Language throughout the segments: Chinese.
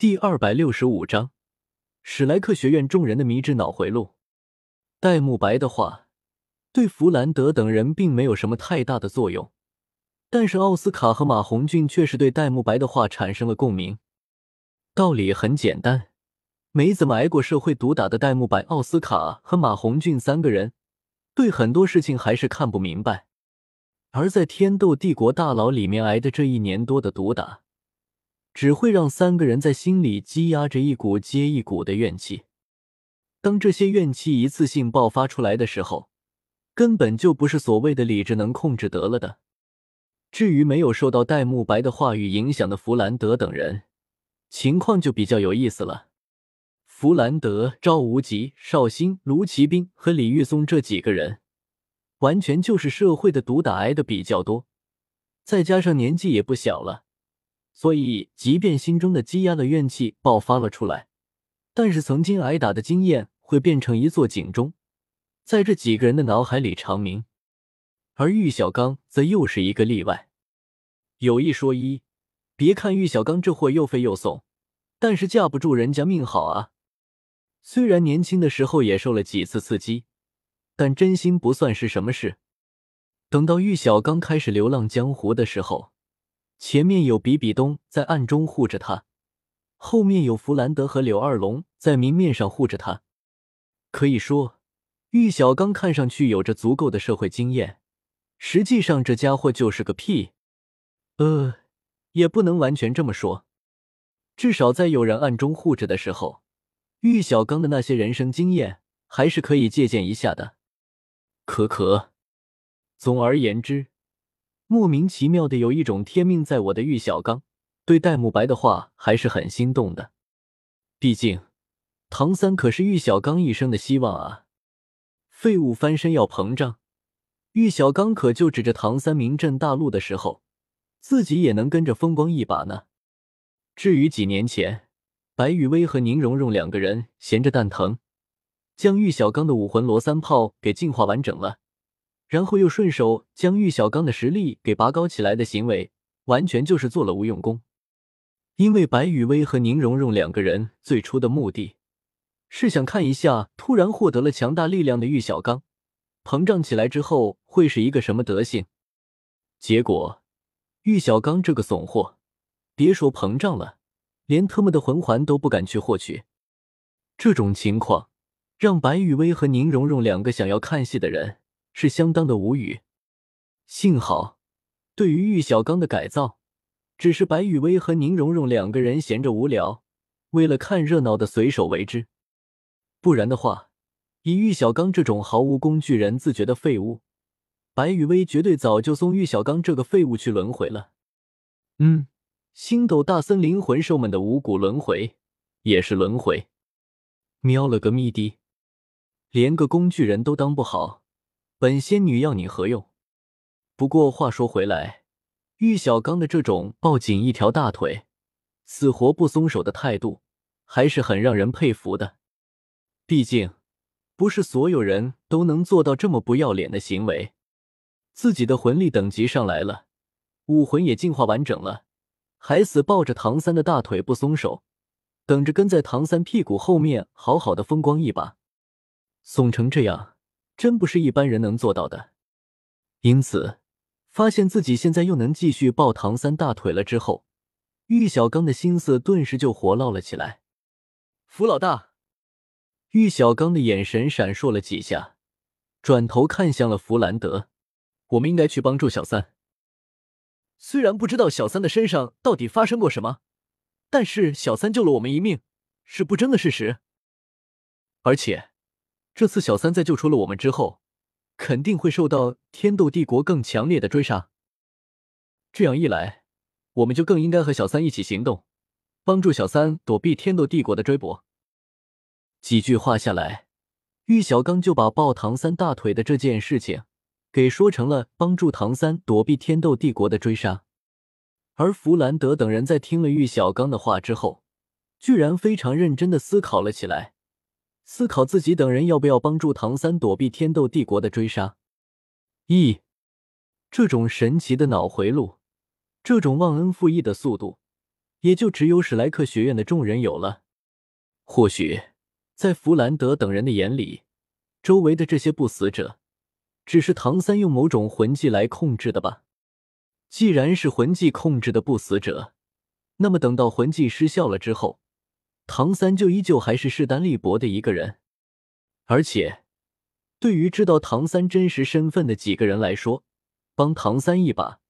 第二百六十五章，史莱克学院众人的迷之脑回路。戴沐白的话对弗兰德等人并没有什么太大的作用，但是奥斯卡和马红俊却是对戴沐白的话产生了共鸣。道理很简单，没怎么挨过社会毒打的戴沐白、奥斯卡和马红俊三个人，对很多事情还是看不明白。而在天斗帝国大牢里面挨的这一年多的毒打。只会让三个人在心里积压着一股接一股的怨气。当这些怨气一次性爆发出来的时候，根本就不是所谓的理智能控制得了的。至于没有受到戴沐白的话语影响的弗兰德等人，情况就比较有意思了。弗兰德、赵无极、绍兴、卢奇兵和李玉松这几个人，完全就是社会的毒打挨的比较多，再加上年纪也不小了。所以，即便心中的积压的怨气爆发了出来，但是曾经挨打的经验会变成一座警钟，在这几个人的脑海里长鸣。而玉小刚则又是一个例外。有一说一，别看玉小刚这货又废又怂，但是架不住人家命好啊。虽然年轻的时候也受了几次刺激，但真心不算是什么事。等到玉小刚开始流浪江湖的时候。前面有比比东在暗中护着他，后面有弗兰德和柳二龙在明面上护着他。可以说，玉小刚看上去有着足够的社会经验，实际上这家伙就是个屁。呃，也不能完全这么说，至少在有人暗中护着的时候，玉小刚的那些人生经验还是可以借鉴一下的。可可，总而言之。莫名其妙的有一种天命在我的玉小刚，对戴沐白的话还是很心动的。毕竟，唐三可是玉小刚一生的希望啊！废物翻身要膨胀，玉小刚可就指着唐三名震大陆的时候，自己也能跟着风光一把呢。至于几年前，白雨薇和宁荣荣两个人闲着蛋疼，将玉小刚的武魂罗三炮给进化完整了。然后又顺手将玉小刚的实力给拔高起来的行为，完全就是做了无用功。因为白雨薇和宁荣荣两个人最初的目的，是想看一下突然获得了强大力量的玉小刚膨胀起来之后会是一个什么德行。结果，玉小刚这个怂货，别说膨胀了，连他妈的魂环都不敢去获取。这种情况，让白雨薇和宁荣荣两个想要看戏的人。是相当的无语。幸好，对于玉小刚的改造，只是白雨薇和宁荣荣两个人闲着无聊，为了看热闹的随手为之。不然的话，以玉小刚这种毫无工具人自觉的废物，白雨薇绝对早就送玉小刚这个废物去轮回了。嗯，星斗大森林魂兽们的五谷轮回也是轮回。喵了个咪的，连个工具人都当不好。本仙女要你何用？不过话说回来，玉小刚的这种抱紧一条大腿、死活不松手的态度，还是很让人佩服的。毕竟，不是所有人都能做到这么不要脸的行为。自己的魂力等级上来了，武魂也进化完整了，还死抱着唐三的大腿不松手，等着跟在唐三屁股后面好好的风光一把，怂成这样。真不是一般人能做到的，因此发现自己现在又能继续抱唐三大腿了之后，玉小刚的心思顿时就活络了起来。福老大，玉小刚的眼神闪烁了几下，转头看向了弗兰德：“我们应该去帮助小三。虽然不知道小三的身上到底发生过什么，但是小三救了我们一命，是不争的事实。而且。”这次小三在救出了我们之后，肯定会受到天斗帝国更强烈的追杀。这样一来，我们就更应该和小三一起行动，帮助小三躲避天斗帝国的追捕。几句话下来，玉小刚就把抱唐三大腿的这件事情给说成了帮助唐三躲避天斗帝国的追杀。而弗兰德等人在听了玉小刚的话之后，居然非常认真的思考了起来。思考自己等人要不要帮助唐三躲避天斗帝国的追杀？咦，这种神奇的脑回路，这种忘恩负义的速度，也就只有史莱克学院的众人有了。或许，在弗兰德等人的眼里，周围的这些不死者，只是唐三用某种魂技来控制的吧。既然是魂技控制的不死者，那么等到魂技失效了之后，唐三就依旧还是势单力薄的一个人。而且，对于知道唐三真实身份的几个人来说，帮唐三一把。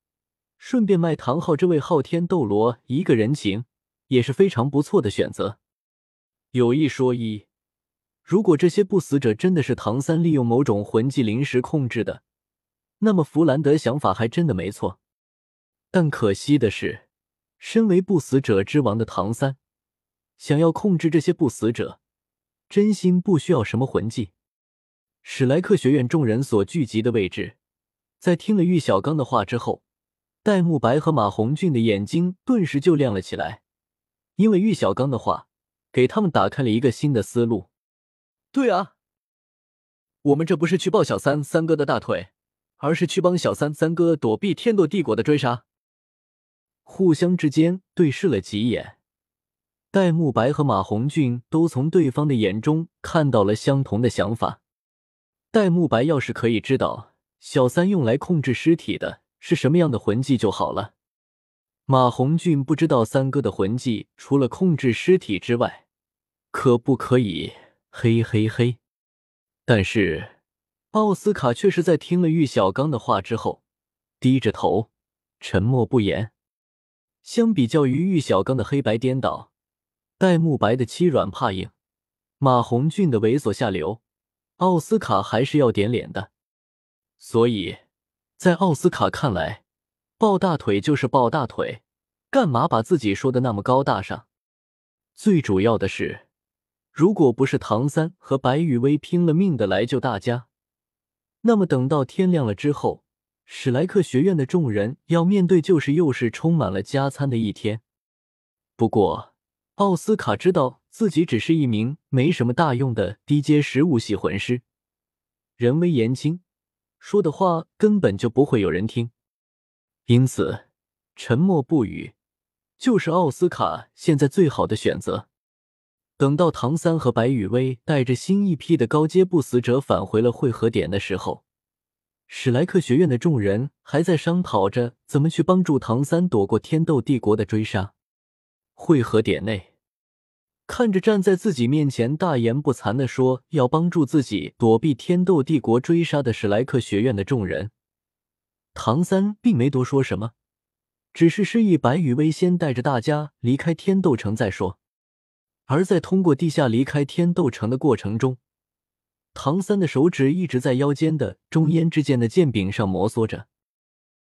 顺便卖唐昊这位昊天斗罗一个人情，也是非常不错的选择。有一说一，如果这些不死者真的是唐三利用某种魂技临时控制的，那么弗兰德想法还真的没错。但可惜的是，身为不死者之王的唐三，想要控制这些不死者，真心不需要什么魂技。史莱克学院众人所聚集的位置，在听了玉小刚的话之后。戴沐白和马红俊的眼睛顿时就亮了起来，因为玉小刚的话给他们打开了一个新的思路。对啊，我们这不是去抱小三三哥的大腿，而是去帮小三三哥躲避天斗帝国的追杀。互相之间对视了几眼，戴沐白和马红俊都从对方的眼中看到了相同的想法。戴沐白要是可以知道小三用来控制尸体的。是什么样的魂技就好了。马红俊不知道三哥的魂技除了控制尸体之外，可不可以？嘿嘿嘿！但是奥斯卡却是在听了玉小刚的话之后，低着头，沉默不言。相比较于玉小刚的黑白颠倒，戴沐白的欺软怕硬，马红俊的猥琐下流，奥斯卡还是要点脸的。所以。在奥斯卡看来，抱大腿就是抱大腿，干嘛把自己说的那么高大上？最主要的是，如果不是唐三和白雨薇拼了命的来救大家，那么等到天亮了之后，史莱克学院的众人要面对就是又是充满了加餐的一天。不过，奥斯卡知道自己只是一名没什么大用的低阶食物系魂师，人微言轻。说的话根本就不会有人听，因此沉默不语就是奥斯卡现在最好的选择。等到唐三和白雨薇带着新一批的高阶不死者返回了汇合点的时候，史莱克学院的众人还在商讨着怎么去帮助唐三躲过天斗帝国的追杀。汇合点内。看着站在自己面前大言不惭的说要帮助自己躲避天斗帝国追杀的史莱克学院的众人，唐三并没多说什么，只是示意白羽薇先带着大家离开天斗城再说。而在通过地下离开天斗城的过程中，唐三的手指一直在腰间的中烟之间的剑柄上摩挲着，